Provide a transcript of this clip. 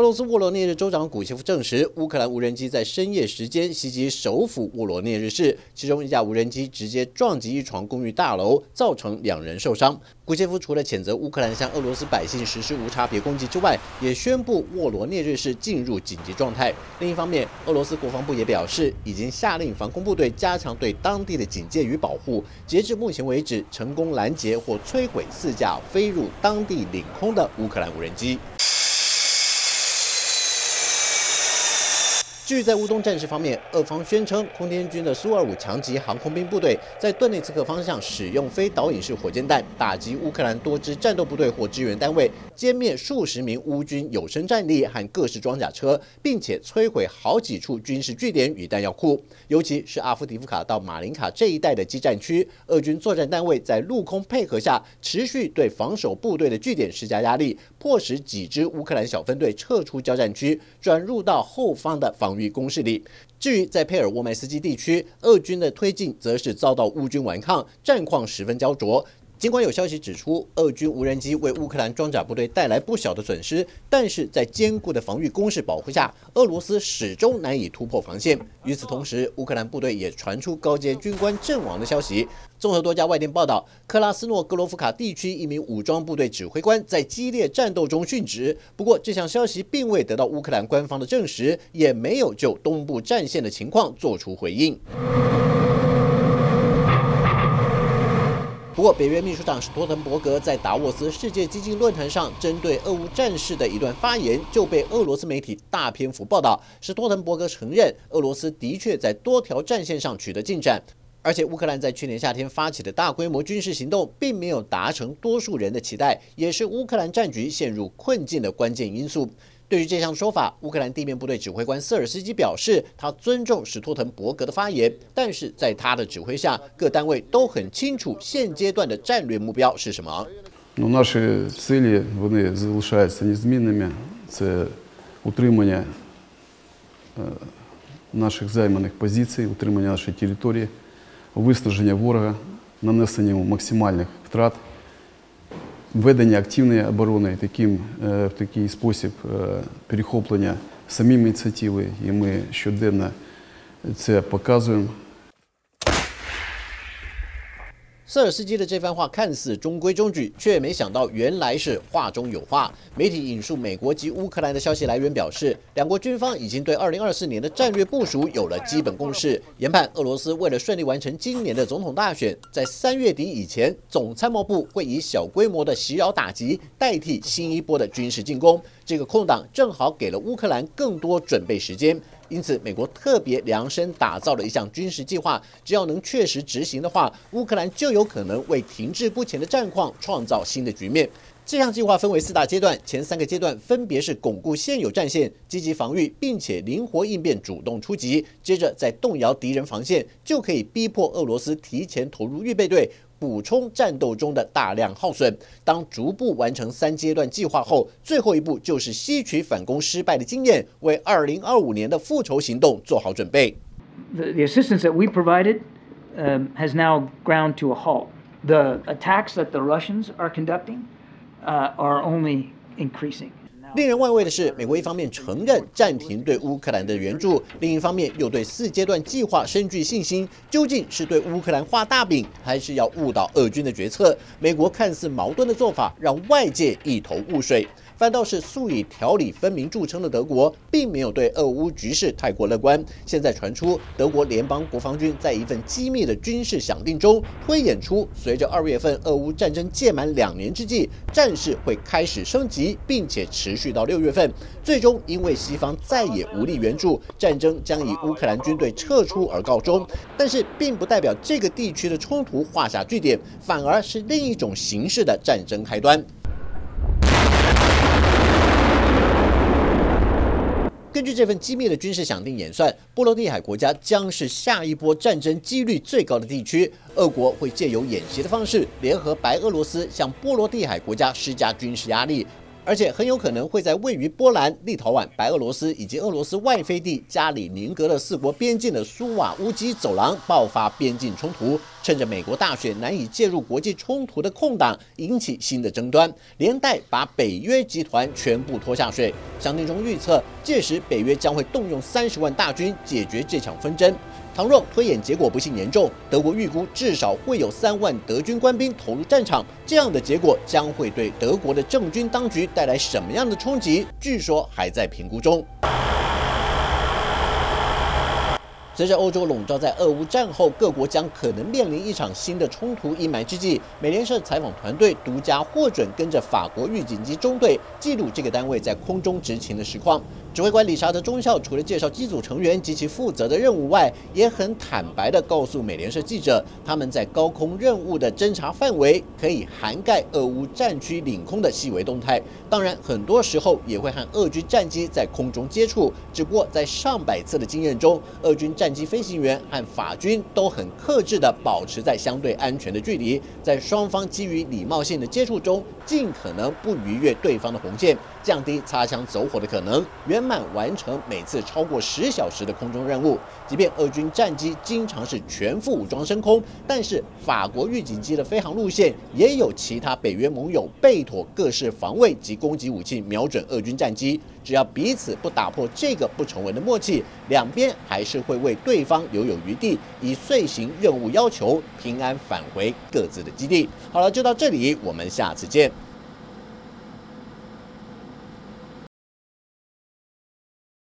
俄罗斯沃罗涅日州长古谢夫证实，乌克兰无人机在深夜时间袭击首府沃罗涅日市，其中一架无人机直接撞击一幢公寓大楼，造成两人受伤。古谢夫除了谴责乌克兰向俄罗斯百姓实施无差别攻击之外，也宣布沃罗涅日市进入紧急状态。另一方面，俄罗斯国防部也表示，已经下令防空部队加强对当地的警戒与保护。截至目前为止，成功拦截或摧毁四架飞入当地领空的乌克兰无人机。至于在乌东战事方面，俄方宣称空天军的苏二五强级航空兵部队在顿内茨克方向使用非导引式火箭弹打击乌克兰多支战斗部队或支援单位，歼灭数十名乌军有生战力和各式装甲车，并且摧毁好几处军事据点与弹药库。尤其是阿夫迪夫卡到马林卡这一带的基战区，俄军作战单位在陆空配合下，持续对防守部队的据点施加压力，迫使几支乌克兰小分队撤出交战区，转入到后方的防。与攻势力。至于在佩尔沃麦斯基地区，俄军的推进则是遭到乌军顽抗，战况十分焦灼。尽管有消息指出，俄军无人机为乌克兰装甲部队带来不小的损失，但是在坚固的防御工事保护下，俄罗斯始终难以突破防线。与此同时，乌克兰部队也传出高阶军官阵亡的消息。综合多家外电报道，克拉斯诺格罗夫卡地区一名武装部队指挥官在激烈战斗中殉职。不过，这项消息并未得到乌克兰官方的证实，也没有就东部战线的情况做出回应。不过，北约秘书长史托滕伯格在达沃斯世界经济论坛上针对俄乌战事的一段发言，就被俄罗斯媒体大篇幅报道。史托滕伯格承认，俄罗斯的确在多条战线上取得进展，而且乌克兰在去年夏天发起的大规模军事行动，并没有达成多数人的期待，也是乌克兰战局陷入困境的关键因素。对于这项说法，乌克兰地面部队指挥官瑟尔斯基表示，他尊重史托滕伯格的发言，但是在他的指挥下，各单位都很清楚现阶段的战略目标是什么。Ну, наші цілі вони залишаються незмінними. Це утримання наших займаних позицій, утримання нашої території, виснаження ворога, нанесення максимальних втрат. Ведення активної оборони таким, в такий спосіб перехоплення самим ініціативи, і ми щоденно це показуємо. 瑟尔斯基的这番话看似中规中矩，却没想到原来是话中有话。媒体引述美国及乌克兰的消息来源表示，两国军方已经对2024年的战略部署有了基本共识，研判俄罗斯为了顺利完成今年的总统大选，在三月底以前，总参谋部会以小规模的袭扰打击代替新一波的军事进攻。这个空档正好给了乌克兰更多准备时间。因此，美国特别量身打造了一项军事计划，只要能确实执行的话，乌克兰就有可能为停滞不前的战况创造新的局面。这项计划分为四大阶段，前三个阶段分别是巩固现有战线、积极防御，并且灵活应变、主动出击。接着再动摇敌人防线，就可以逼迫俄罗斯提前投入预备队。补充战斗中的大量耗损。当逐步完成三阶段计划后，最后一步就是吸取反攻失败的经验，为二零二五年的复仇行动做好准备。The, the assistance that we provided um, has now ground to a halt. The attacks that the Russians are conducting uh, are only increasing. 令人万味的是，美国一方面承认暂停对乌克兰的援助，另一方面又对四阶段计划深具信心。究竟是对乌克兰画大饼，还是要误导俄军的决策？美国看似矛盾的做法，让外界一头雾水。反倒是素以条理分明著称的德国，并没有对俄乌局势太过乐观。现在传出，德国联邦国防军在一份机密的军事响定中推演出，随着二月份俄乌战争届满两年之际，战事会开始升级，并且持续到六月份。最终，因为西方再也无力援助，战争将以乌克兰军队撤出而告终。但是，并不代表这个地区的冲突画下句点，反而是另一种形式的战争开端。根据这份机密的军事想定演算，波罗的海国家将是下一波战争几率最高的地区。俄国会借由演习的方式，联合白俄罗斯向波罗的海国家施加军事压力。而且很有可能会在位于波兰、立陶宛、白俄罗斯以及俄罗斯外飞地加里宁格勒四国边境的苏瓦乌基走廊爆发边境冲突，趁着美国大选难以介入国际冲突的空档，引起新的争端，连带把北约集团全部拖下水。详情中预测，届时北约将会动用三十万大军解决这场纷争。倘若推演结果不幸严重，德国预估至少会有三万德军官兵投入战场。这样的结果将会对德国的政军当局带来什么样的冲击？据说还在评估中。随着欧洲笼罩在俄乌战后，各国将可能面临一场新的冲突阴霾之际，美联社采访团队独家获准跟着法国预警机中队记录这个单位在空中执勤的实况。指挥官理查德中校除了介绍机组成员及其负责的任务外，也很坦白地告诉美联社记者，他们在高空任务的侦察范围可以涵盖俄乌战区领空的细微动态。当然，很多时候也会和俄军战机在空中接触。只不过在上百次的经验中，俄军战机飞行员和法军都很克制地保持在相对安全的距离，在双方基于礼貌性的接触中，尽可能不逾越对方的红线，降低擦枪走火的可能。圆满完成每次超过十小时的空中任务。即便俄军战机经常是全副武装升空，但是法国预警机的飞行路线也有其他北约盟友备妥各式防卫及攻击武器，瞄准俄军战机。只要彼此不打破这个不成文的默契，两边还是会为对方留有余地，以遂行任务要求平安返回各自的基地。好了，就到这里，我们下次见。